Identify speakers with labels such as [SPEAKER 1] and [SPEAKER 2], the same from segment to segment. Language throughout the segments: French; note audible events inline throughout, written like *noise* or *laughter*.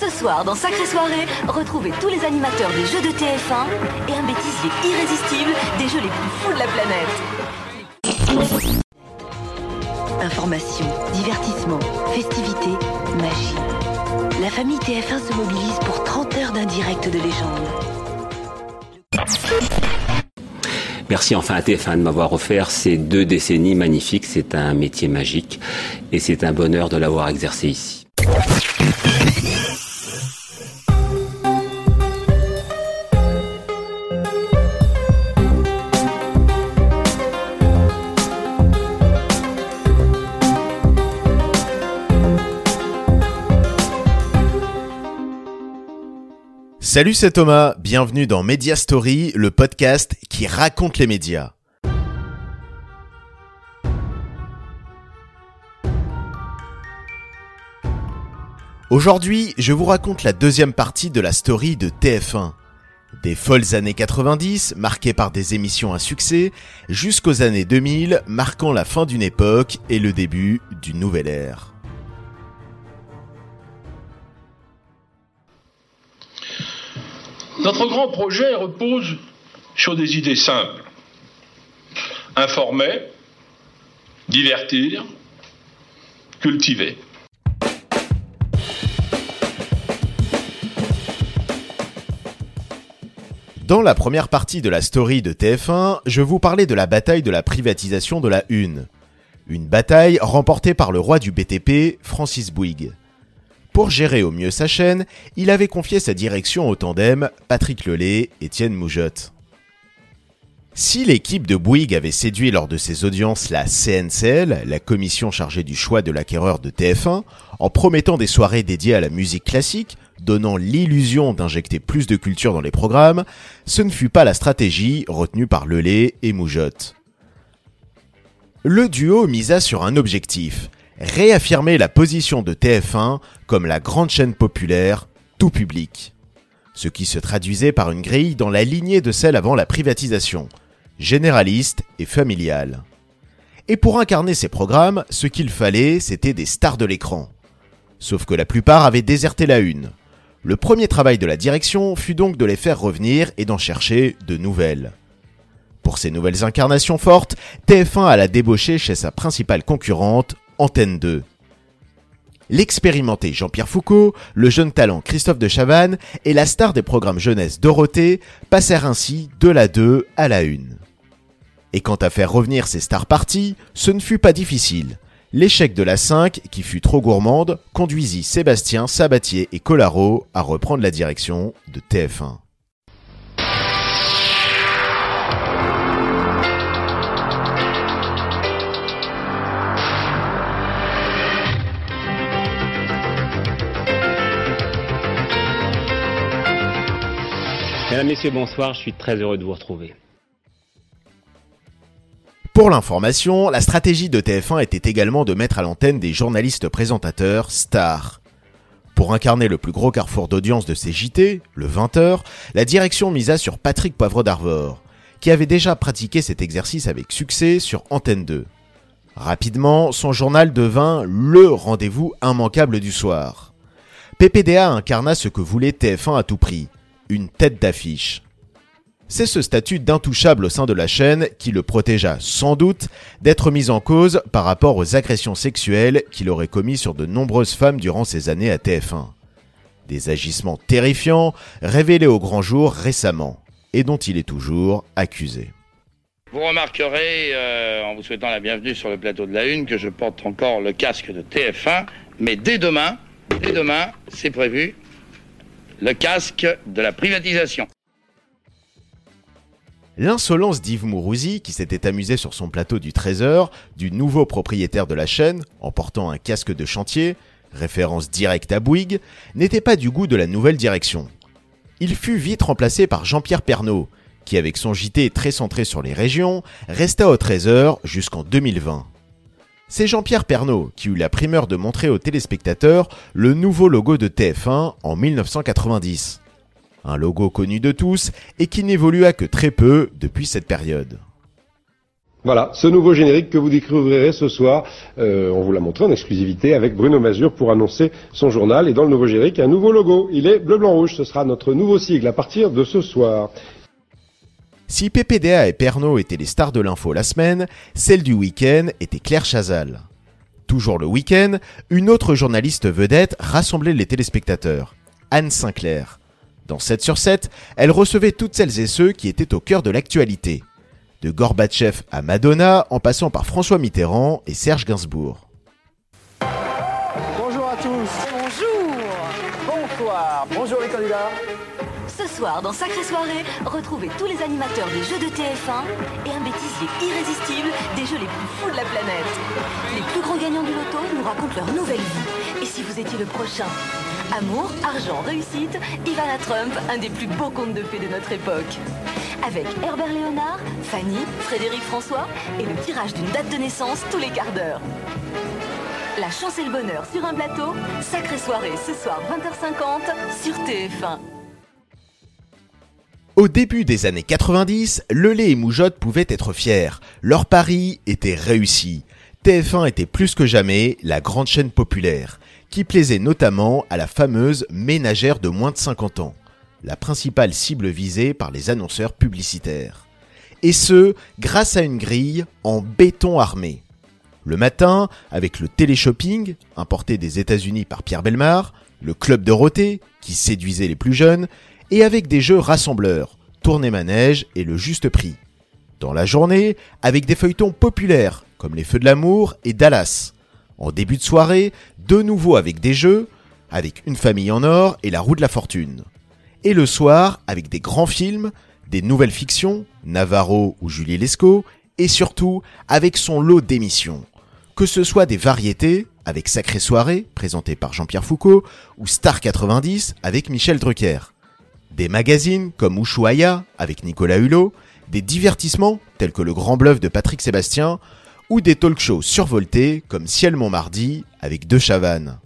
[SPEAKER 1] Ce soir, dans Sacrée Soirée, retrouvez tous les animateurs des jeux de TF1 et un bêtisier irrésistible des jeux les plus fous de la planète. Information, divertissement, festivités, magie. La famille TF1 se mobilise pour 30 heures d'un direct de légende.
[SPEAKER 2] Merci enfin à TF1 de m'avoir offert ces deux décennies magnifiques. C'est un métier magique et c'est un bonheur de l'avoir exercé ici.
[SPEAKER 3] Salut, c'est Thomas. Bienvenue dans Media Story, le podcast qui raconte les médias. Aujourd'hui, je vous raconte la deuxième partie de la story de TF1. Des folles années 90, marquées par des émissions à succès, jusqu'aux années 2000, marquant la fin d'une époque et le début d'une nouvelle ère.
[SPEAKER 4] Notre grand projet repose sur des idées simples. Informer, divertir, cultiver.
[SPEAKER 3] Dans la première partie de la story de TF1, je vous parlais de la bataille de la privatisation de la Une. Une bataille remportée par le roi du BTP, Francis Bouygues. Pour gérer au mieux sa chaîne, il avait confié sa direction au tandem Patrick Lelay, Étienne Moujotte. Si l'équipe de Bouygues avait séduit lors de ses audiences la CNCL, la commission chargée du choix de l'acquéreur de TF1, en promettant des soirées dédiées à la musique classique, donnant l'illusion d'injecter plus de culture dans les programmes, ce ne fut pas la stratégie retenue par Lelay et Moujotte. Le duo misa sur un objectif, réaffirmer la position de TF1 comme la grande chaîne populaire, tout public. Ce qui se traduisait par une grille dans la lignée de celle avant la privatisation, généraliste et familiale. Et pour incarner ces programmes, ce qu'il fallait, c'était des stars de l'écran. Sauf que la plupart avaient déserté la une. Le premier travail de la direction fut donc de les faire revenir et d'en chercher de nouvelles. Pour ces nouvelles incarnations fortes, TF1 alla débaucher chez sa principale concurrente, Antenne 2. L'expérimenté Jean-Pierre Foucault, le jeune talent Christophe de Chavannes et la star des programmes jeunesse Dorothée passèrent ainsi de la 2 à la 1. Et quant à faire revenir ces stars parties, ce ne fut pas difficile. L'échec de la 5, qui fut trop gourmande, conduisit Sébastien, Sabatier et Collaro à reprendre la direction de TF1.
[SPEAKER 2] Mesdames, Messieurs, bonsoir, je suis très heureux de vous retrouver.
[SPEAKER 3] Pour l'information, la stratégie de TF1 était également de mettre à l'antenne des journalistes présentateurs stars. Pour incarner le plus gros carrefour d'audience de ces JT, le 20h, la direction misa sur Patrick Poivre d'Arvor, qui avait déjà pratiqué cet exercice avec succès sur Antenne 2. Rapidement, son journal devint le rendez-vous immanquable du soir. PPDA incarna ce que voulait TF1 à tout prix, une tête d'affiche. C'est ce statut d'intouchable au sein de la chaîne qui le protégea sans doute d'être mis en cause par rapport aux agressions sexuelles qu'il aurait commis sur de nombreuses femmes durant ses années à TF1. Des agissements terrifiants révélés au grand jour récemment et dont il est toujours accusé.
[SPEAKER 5] Vous remarquerez, euh, en vous souhaitant la bienvenue sur le plateau de la Une, que je porte encore le casque de TF1, mais dès demain, dès demain, c'est prévu, le casque de la privatisation.
[SPEAKER 3] L'insolence d'Yves Mourouzi, qui s'était amusé sur son plateau du Trésor, du nouveau propriétaire de la chaîne, en portant un casque de chantier, référence directe à Bouygues, n'était pas du goût de la nouvelle direction. Il fut vite remplacé par Jean-Pierre Pernaud, qui avec son JT très centré sur les régions, resta au Trésor jusqu'en 2020. C'est Jean-Pierre Pernaud qui eut la primeur de montrer aux téléspectateurs le nouveau logo de TF1 en 1990. Un logo connu de tous et qui n'évolua que très peu depuis cette période.
[SPEAKER 6] Voilà, ce nouveau générique que vous découvrirez ce soir, euh, on vous l'a montré en exclusivité avec Bruno Mazur pour annoncer son journal. Et dans le nouveau générique, un nouveau logo. Il est bleu-blanc-rouge. Ce sera notre nouveau sigle à partir de ce soir.
[SPEAKER 3] Si PPDA et Pernod étaient les stars de l'info la semaine, celle du week-end était Claire Chazal. Toujours le week-end, une autre journaliste vedette rassemblait les téléspectateurs, Anne Sinclair. Dans 7 sur 7, elle recevait toutes celles et ceux qui étaient au cœur de l'actualité de Gorbatchev à Madonna, en passant par François Mitterrand et Serge Gainsbourg.
[SPEAKER 7] Bonjour Bonsoir. Bonjour les candidats.
[SPEAKER 1] Ce soir, dans Sacrée Soirée, retrouvez tous les animateurs des jeux de TF1 et un bêtisier irrésistible des jeux les plus fous de la planète. Les plus gros gagnants du loto nous racontent leur nouvelle vie. Et si vous étiez le prochain Amour, argent, réussite, Ivana Trump, un des plus beaux contes de fées de notre époque. Avec Herbert Léonard, Fanny, Frédéric François et le tirage d'une date de naissance tous les quarts d'heure. La chance et le bonheur sur un plateau, sacrée soirée ce soir 20h50 sur TF1.
[SPEAKER 3] Au début des années 90, Lelay et Moujotte pouvaient être fiers. Leur pari était réussi. TF1 était plus que jamais la grande chaîne populaire, qui plaisait notamment à la fameuse ménagère de moins de 50 ans, la principale cible visée par les annonceurs publicitaires. Et ce, grâce à une grille en béton armé. Le matin, avec le téléshopping, importé des États-Unis par Pierre Belmar, le club Dorothée, qui séduisait les plus jeunes, et avec des jeux rassembleurs, tournée manège et le juste prix. Dans la journée, avec des feuilletons populaires, comme les Feux de l'amour et Dallas. En début de soirée, de nouveau avec des jeux, avec Une famille en or et La roue de la fortune. Et le soir, avec des grands films, des nouvelles fictions, Navarro ou Julie Lescaut, et surtout avec son lot d'émissions. Que ce soit des variétés, avec Sacrée Soirée, présenté par Jean-Pierre Foucault, ou Star 90, avec Michel Drucker. Des magazines comme Ushuaïa, avec Nicolas Hulot, des divertissements, tels que Le Grand Bluff de Patrick Sébastien, ou des talk-shows survoltés, comme Ciel Montmardi, avec deux Chavannes.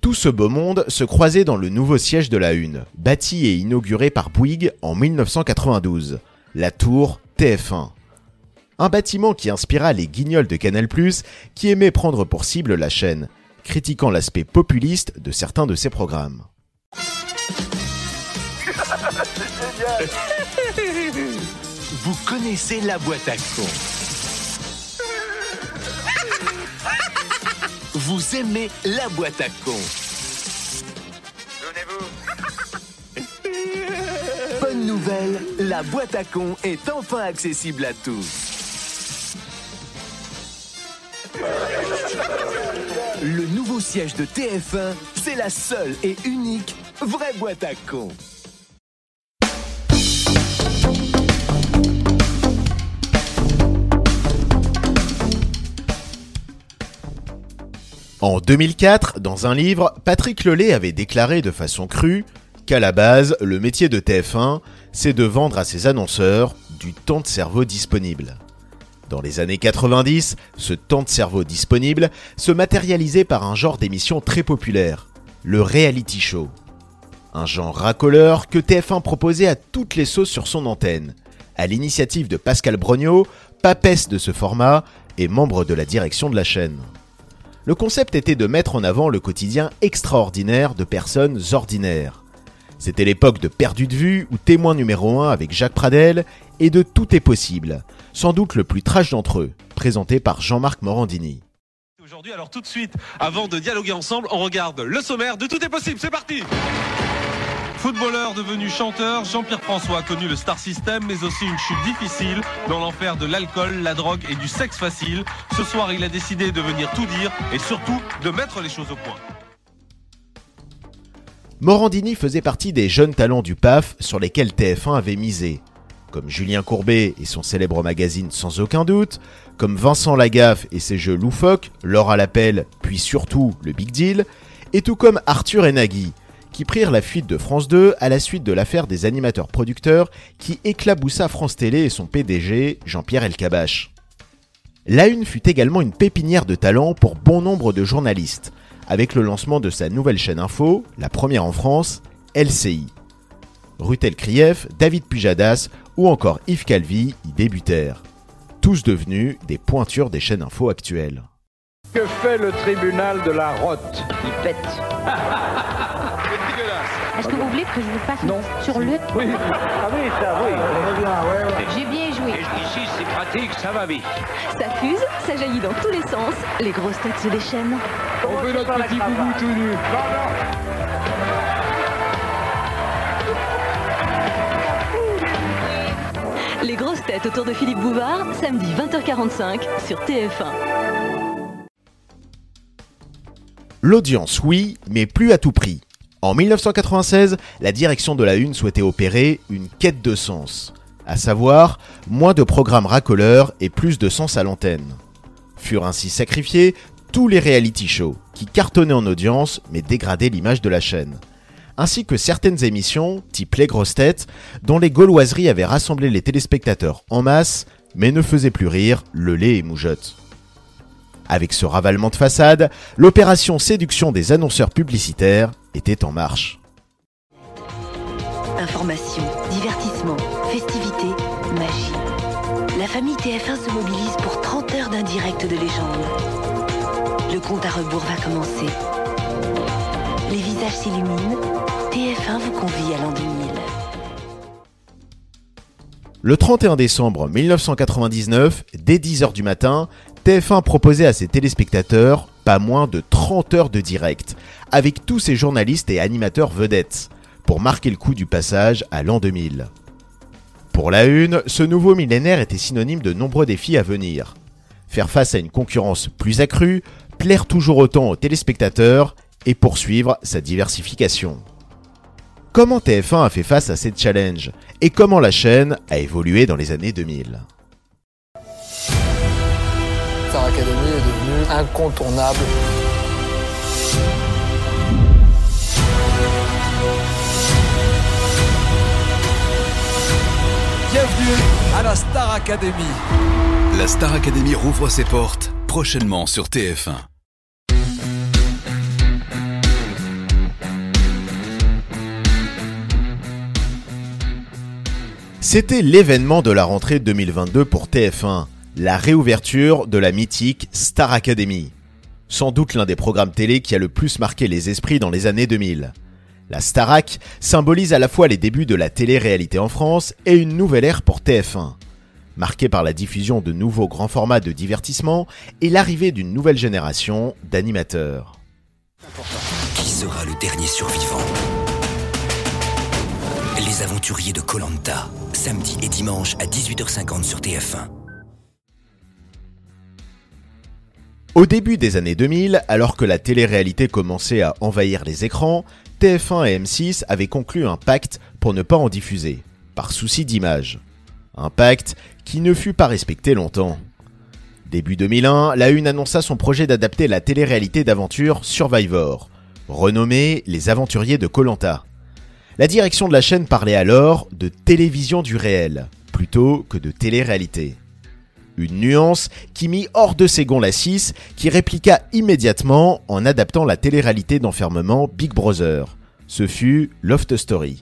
[SPEAKER 3] Tout ce beau monde se croisait dans le nouveau siège de la Une, bâti et inauguré par Bouygues en 1992, la tour TF1. Un bâtiment qui inspira les guignols de Canal+, qui aimaient prendre pour cible la chaîne, critiquant l'aspect populiste de certains de ses programmes. *laughs*
[SPEAKER 8] Vous connaissez la boîte à con. *laughs* Vous aimez la boîte à con. La boîte à con est enfin accessible à tous. Le nouveau siège de TF1, c'est la seule et unique vraie boîte à con.
[SPEAKER 3] En 2004, dans un livre, Patrick Lelay avait déclaré de façon crue qu'à la base, le métier de TF1, c'est de vendre à ses annonceurs du temps de cerveau disponible. Dans les années 90, ce temps de cerveau disponible se matérialisait par un genre d'émission très populaire, le reality show. Un genre racoleur que TF1 proposait à toutes les sauces sur son antenne, à l'initiative de Pascal Brognaud, papesse de ce format et membre de la direction de la chaîne. Le concept était de mettre en avant le quotidien extraordinaire de personnes ordinaires. C'était l'époque de Perdu de vue ou témoin numéro 1 avec Jacques Pradel et de Tout est possible, sans doute le plus trash d'entre eux, présenté par Jean-Marc Morandini.
[SPEAKER 9] Aujourd'hui, alors tout de suite, avant de dialoguer ensemble, on regarde le sommaire de Tout est possible, c'est parti Footballeur devenu chanteur, Jean-Pierre François a connu le star system, mais aussi une chute difficile dans l'enfer de l'alcool, la drogue et du sexe facile. Ce soir, il a décidé de venir tout dire et surtout de mettre les choses au point.
[SPEAKER 3] Morandini faisait partie des jeunes talents du PAF sur lesquels TF1 avait misé, comme Julien Courbet et son célèbre magazine Sans aucun doute, comme Vincent Lagaffe et ses jeux loufoques, L'or à l'appel, puis surtout le Big Deal, et tout comme Arthur et Nagui, qui prirent la fuite de France 2 à la suite de l'affaire des animateurs producteurs qui éclaboussa France Télé et son PDG, Jean-Pierre Elkabach. La Une fut également une pépinière de talent pour bon nombre de journalistes, avec le lancement de sa nouvelle chaîne info, la première en France, LCI. Rutel Krief, David Pujadas ou encore Yves Calvi y débutèrent. tous devenus des pointures des chaînes info actuelles.
[SPEAKER 7] Que fait le tribunal de la rotte? Il pète.
[SPEAKER 10] Est-ce que vous voulez que je vous passe
[SPEAKER 7] Non.
[SPEAKER 10] sur le...
[SPEAKER 7] Oui. Ah oui, ça, oui.
[SPEAKER 10] J'ai
[SPEAKER 7] pratique, ça va vite.
[SPEAKER 1] Ça fuse, ça jaillit dans tous les sens. Les grosses têtes se déchaînent.
[SPEAKER 7] On veut notre petit boubou tout nu.
[SPEAKER 1] Les grosses têtes autour de Philippe Bouvard, samedi 20h45 sur TF1.
[SPEAKER 3] L'audience, oui, mais plus à tout prix. En 1996, la direction de la Une souhaitait opérer une quête de sens, à savoir moins de programmes racoleurs et plus de sens à l'antenne. Furent ainsi sacrifiés tous les reality shows qui cartonnaient en audience mais dégradaient l'image de la chaîne, ainsi que certaines émissions, type Les Grosses Têtes, dont les gauloiseries avaient rassemblé les téléspectateurs en masse mais ne faisaient plus rire le lait et moujotte. Avec ce ravalement de façade, l'opération séduction des annonceurs publicitaires était en marche.
[SPEAKER 1] Magie. La famille TF1 se mobilise pour 30 heures d'un direct de légende. Le compte à rebours va commencer. Les visages s'illuminent. TF1 vous convie à l'an 2000.
[SPEAKER 3] Le 31 décembre 1999, dès 10h du matin, TF1 proposait à ses téléspectateurs pas moins de 30 heures de direct, avec tous ses journalistes et animateurs vedettes, pour marquer le coup du passage à l'an 2000. Pour la une, ce nouveau millénaire était synonyme de nombreux défis à venir. Faire face à une concurrence plus accrue, plaire toujours autant aux téléspectateurs et poursuivre sa diversification. Comment TF1 a fait face à ces challenges et comment la chaîne a évolué dans les années 2000
[SPEAKER 11] Star Academy est devenue incontournable.
[SPEAKER 12] Bienvenue à la Star Academy.
[SPEAKER 13] La Star Academy rouvre ses portes prochainement sur TF1.
[SPEAKER 3] C'était l'événement de la rentrée 2022 pour TF1, la réouverture de la mythique Star Academy. Sans doute l'un des programmes télé qui a le plus marqué les esprits dans les années 2000. La Starac symbolise à la fois les débuts de la télé-réalité en France et une nouvelle ère pour TF1, marquée par la diffusion de nouveaux grands formats de divertissement et l'arrivée d'une nouvelle génération d'animateurs.
[SPEAKER 14] Qui sera le dernier survivant? Les aventuriers de Colanta, samedi et dimanche à 18h50 sur TF1.
[SPEAKER 3] Au début des années 2000, alors que la télé-réalité commençait à envahir les écrans, TF1 et M6 avaient conclu un pacte pour ne pas en diffuser, par souci d'image. Un pacte qui ne fut pas respecté longtemps. Début 2001, la Une annonça son projet d'adapter la télé-réalité d'aventure Survivor, renommée Les Aventuriers de Colanta. La direction de la chaîne parlait alors de télévision du réel, plutôt que de télé-réalité. Une nuance qui mit hors de ses gonds la 6, qui répliqua immédiatement en adaptant la télé-réalité d'enfermement Big Brother. Ce fut Loft Story.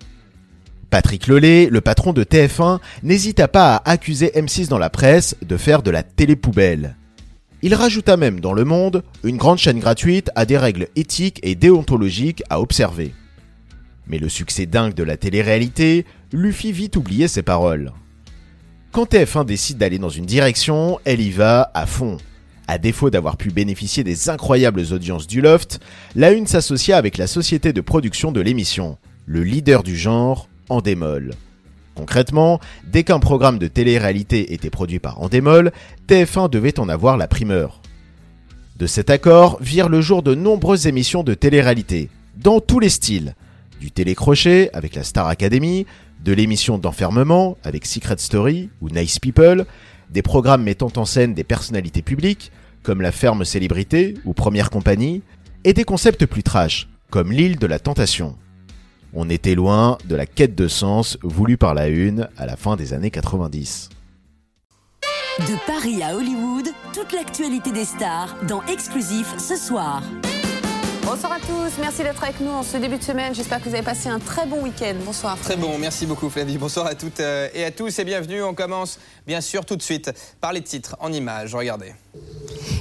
[SPEAKER 3] Patrick Lelay, le patron de TF1, n'hésita pas à accuser M6 dans la presse de faire de la télé-poubelle. Il rajouta même dans Le Monde une grande chaîne gratuite à des règles éthiques et déontologiques à observer. Mais le succès dingue de la télé-réalité lui fit vite oublier ses paroles. Quand TF1 décide d'aller dans une direction, elle y va à fond. À défaut d'avoir pu bénéficier des incroyables audiences du Loft, la Une s'associa avec la société de production de l'émission, le leader du genre, Endemol. Concrètement, dès qu'un programme de télé-réalité était produit par Endemol, TF1 devait en avoir la primeur. De cet accord virent le jour de nombreuses émissions de télé-réalité, dans tous les styles, du télécrochet avec la Star Academy, de l'émission d'enfermement avec Secret Story ou Nice People, des programmes mettant en scène des personnalités publiques comme La Ferme Célébrité ou Première Compagnie, et des concepts plus trash comme L'île de la Tentation. On était loin de la quête de sens voulue par la Une à la fin des années 90.
[SPEAKER 15] De Paris à Hollywood, toute l'actualité des stars dans Exclusif ce soir.
[SPEAKER 16] Bonsoir à tous, merci d'être avec nous en ce début de semaine. J'espère que vous avez passé un très bon week-end. Bonsoir.
[SPEAKER 17] Très bon, merci beaucoup Flavie. Bonsoir à toutes euh, et à tous et bienvenue. On commence bien sûr tout de suite par les titres en images. Regardez.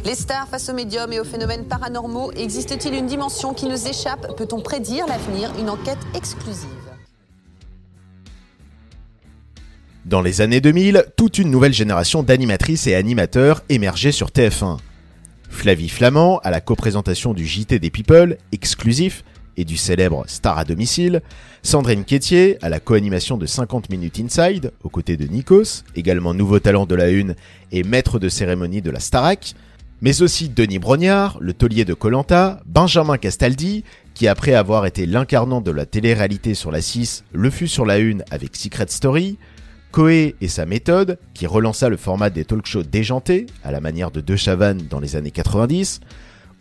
[SPEAKER 16] Les stars face aux médiums et aux phénomènes paranormaux, existe-t-il une dimension qui nous échappe? Peut-on prédire l'avenir? Une enquête exclusive.
[SPEAKER 3] Dans les années 2000, toute une nouvelle génération d'animatrices et animateurs émergeait sur TF1. Flavie Flamand à la coprésentation du JT des People, exclusif, et du célèbre Star à domicile, Sandrine Quétier à la co-animation de 50 minutes Inside, aux côtés de Nikos, également nouveau talent de la une et maître de cérémonie de la Starac, mais aussi Denis Brognard, le taulier de Colanta, Benjamin Castaldi, qui après avoir été l'incarnant de la télé-réalité sur la 6, le fut sur la une avec Secret Story, Coé et sa méthode, qui relança le format des talk-shows déjantés, à la manière de De Chavannes dans les années 90,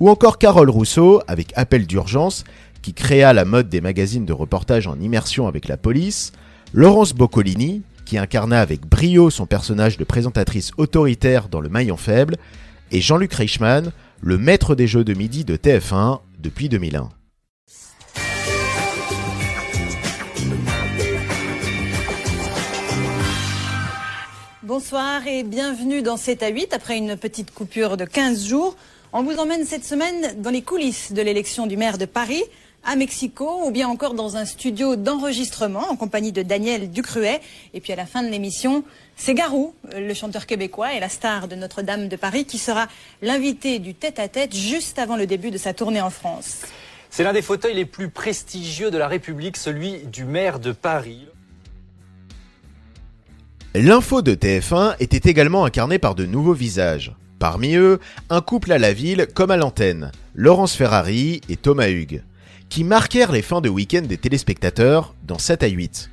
[SPEAKER 3] ou encore Carole Rousseau avec Appel d'urgence, qui créa la mode des magazines de reportage en immersion avec la police, Laurence Boccolini, qui incarna avec brio son personnage de présentatrice autoritaire dans Le Maillon Faible, et Jean-Luc Reichmann, le maître des jeux de midi de TF1 depuis 2001.
[SPEAKER 18] Bonsoir et bienvenue dans 7 à 8 après une petite coupure de 15 jours. On vous emmène cette semaine dans les coulisses de l'élection du maire de Paris, à Mexico ou bien encore dans un studio d'enregistrement en compagnie de Daniel Ducruet. Et puis à la fin de l'émission, c'est Garou, le chanteur québécois et la star de Notre-Dame de Paris, qui sera l'invité du tête-à-tête juste avant le début de sa tournée en France.
[SPEAKER 19] C'est l'un des fauteuils les plus prestigieux de la République, celui du maire de Paris.
[SPEAKER 3] L'info de TF1 était également incarnée par de nouveaux visages. Parmi eux, un couple à la ville comme à l'antenne, Laurence Ferrari et Thomas Hugues, qui marquèrent les fins de week-end des téléspectateurs dans 7 à 8.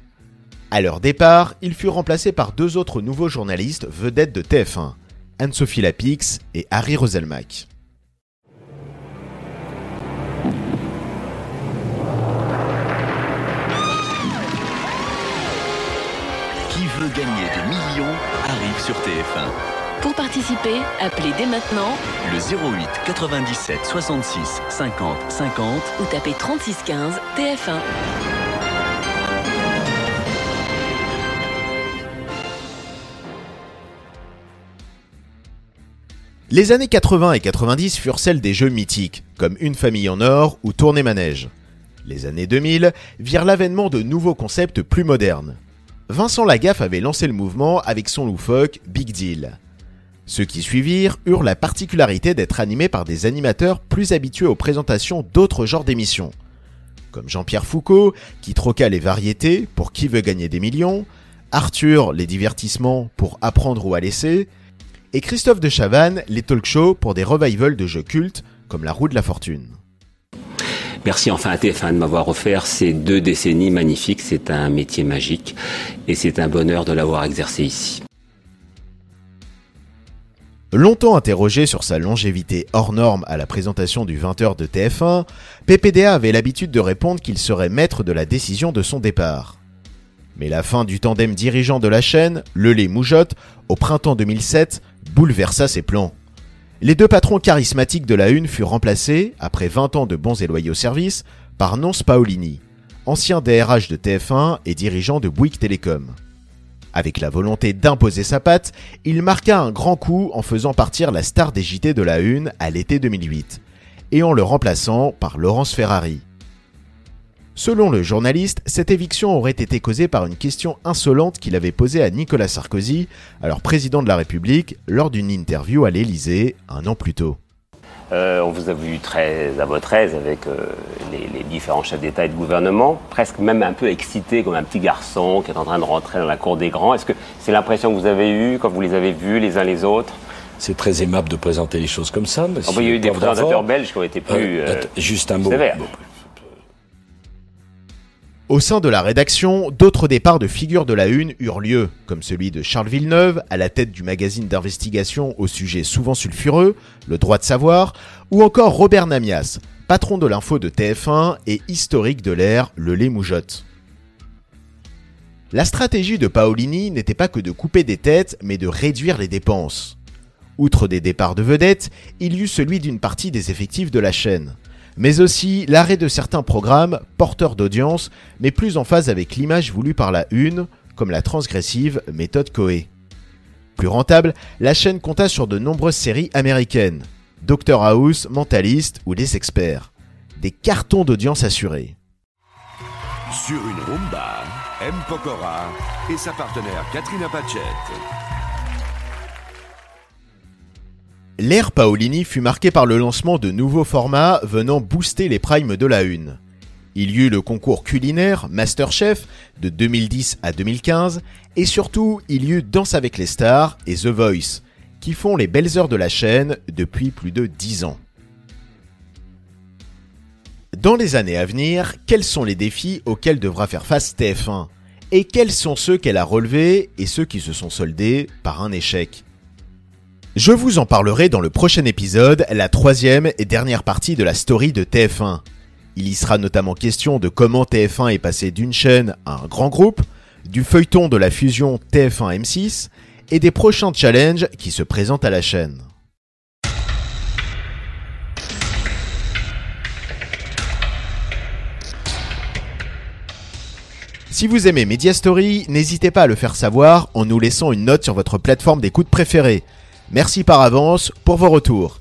[SPEAKER 3] À leur départ, ils furent remplacés par deux autres nouveaux journalistes vedettes de TF1, Anne-Sophie Lapix et Harry Roselmack.
[SPEAKER 14] Qui veut gagner? Sur TF1.
[SPEAKER 1] Pour participer, appelez dès maintenant
[SPEAKER 14] Le 08 97 66 50 50
[SPEAKER 1] ou tapez 36 15 TF1.
[SPEAKER 3] Les années 80 et 90 furent celles des jeux mythiques, comme Une famille en or ou Tournée manège. Les années 2000 virent l'avènement de nouveaux concepts plus modernes. Vincent Lagaffe avait lancé le mouvement avec son loufoque Big Deal. Ceux qui suivirent eurent la particularité d'être animés par des animateurs plus habitués aux présentations d'autres genres d'émissions, comme Jean-Pierre Foucault, qui troqua les variétés pour Qui veut gagner des millions, Arthur les divertissements pour Apprendre ou à laisser, et Christophe de Chavannes les talk shows pour des revivals de jeux cultes comme La roue de la fortune.
[SPEAKER 2] Merci enfin à TF1 de m'avoir offert ces deux décennies magnifiques. C'est un métier magique et c'est un bonheur de l'avoir exercé ici.
[SPEAKER 3] Longtemps interrogé sur sa longévité hors norme à la présentation du 20h de TF1, PPDA avait l'habitude de répondre qu'il serait maître de la décision de son départ. Mais la fin du tandem dirigeant de la chaîne, Lelay Moujotte, au printemps 2007, bouleversa ses plans. Les deux patrons charismatiques de la Une furent remplacés, après 20 ans de bons et loyaux services, par Nonce Paolini, ancien DRH de TF1 et dirigeant de Bouygues Télécom. Avec la volonté d'imposer sa patte, il marqua un grand coup en faisant partir la star des JT de la Une à l'été 2008, et en le remplaçant par Laurence Ferrari. Selon le journaliste, cette éviction aurait été causée par une question insolente qu'il avait posée à Nicolas Sarkozy, alors président de la République, lors d'une interview à l'Élysée un an plus tôt.
[SPEAKER 2] Euh, on vous a vu très à votre aise avec euh, les, les différents chefs d'État et de gouvernement, presque même un peu excité comme un petit garçon qui est en train de rentrer dans la cour des grands. Est-ce que c'est l'impression que vous avez eue quand vous les avez vus les uns les autres?
[SPEAKER 20] C'est très aimable de présenter les choses comme ça. Mais
[SPEAKER 2] Oh, bah, Il y a eu des présentateurs belges qui ont été plus
[SPEAKER 20] Euh, juste un mot.
[SPEAKER 2] sévères.
[SPEAKER 3] Au sein de la rédaction, d'autres départs de figures de la Une eurent lieu, comme celui de Charles Villeneuve, à la tête du magazine d'investigation au sujet souvent sulfureux, Le droit de savoir, ou encore Robert Namias, patron de l'info de TF1 et historique de l'ère Le Lait Moujotte. La stratégie de Paolini n'était pas que de couper des têtes, mais de réduire les dépenses. Outre des départs de vedettes, il y eut celui d'une partie des effectifs de la chaîne, mais aussi l'arrêt de certains programmes porteurs d'audience, mais plus en phase avec l'image voulue par la une, comme la transgressive méthode Coé. Plus rentable, la chaîne compta sur de nombreuses séries américaines, Doctor House, Mentalist ou Les Experts. Des cartons d'audience assurés.
[SPEAKER 21] Sur une rumba, M. Pokora et sa partenaire Katrina Pachet.
[SPEAKER 3] L'ère Paolini fut marquée par le lancement de nouveaux formats venant booster les primes de la une. Il y eut le concours culinaire Masterchef de 2010 à 2015 et surtout il y eut Danse avec les stars et The Voice qui font les belles heures de la chaîne depuis plus de 10 ans. Dans les années à venir, quels sont les défis auxquels devra faire face TF1 Et quels sont ceux qu'elle a relevés et ceux qui se sont soldés par un échec? Je vous en parlerai dans le prochain épisode, la troisième et dernière partie de la story de TF1. Il y sera notamment question de comment TF1 est passé d'une chaîne à un grand groupe, du feuilleton de la fusion TF1-M6 et des prochains challenges qui se présentent à la chaîne. Si vous aimez Media Story, n'hésitez pas à le faire savoir en nous laissant une note sur votre plateforme d'écoute préférée. Merci par avance pour vos retours.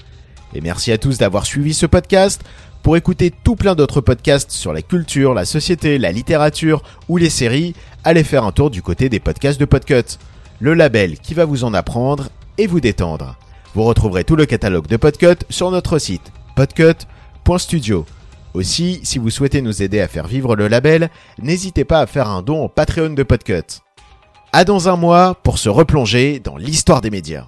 [SPEAKER 3] Et merci à tous d'avoir suivi ce podcast. Pour écouter tout plein d'autres podcasts sur la culture, la société, la littérature ou les séries, allez faire un tour du côté des podcasts de Podcut, le label qui va vous en apprendre et vous détendre. Vous retrouverez tout le catalogue de Podcut sur notre site podcut.studio. Aussi, si vous souhaitez nous aider à faire vivre le label, n'hésitez pas à faire un don au Patreon de Podcut. À dans un mois pour se replonger dans l'histoire des médias.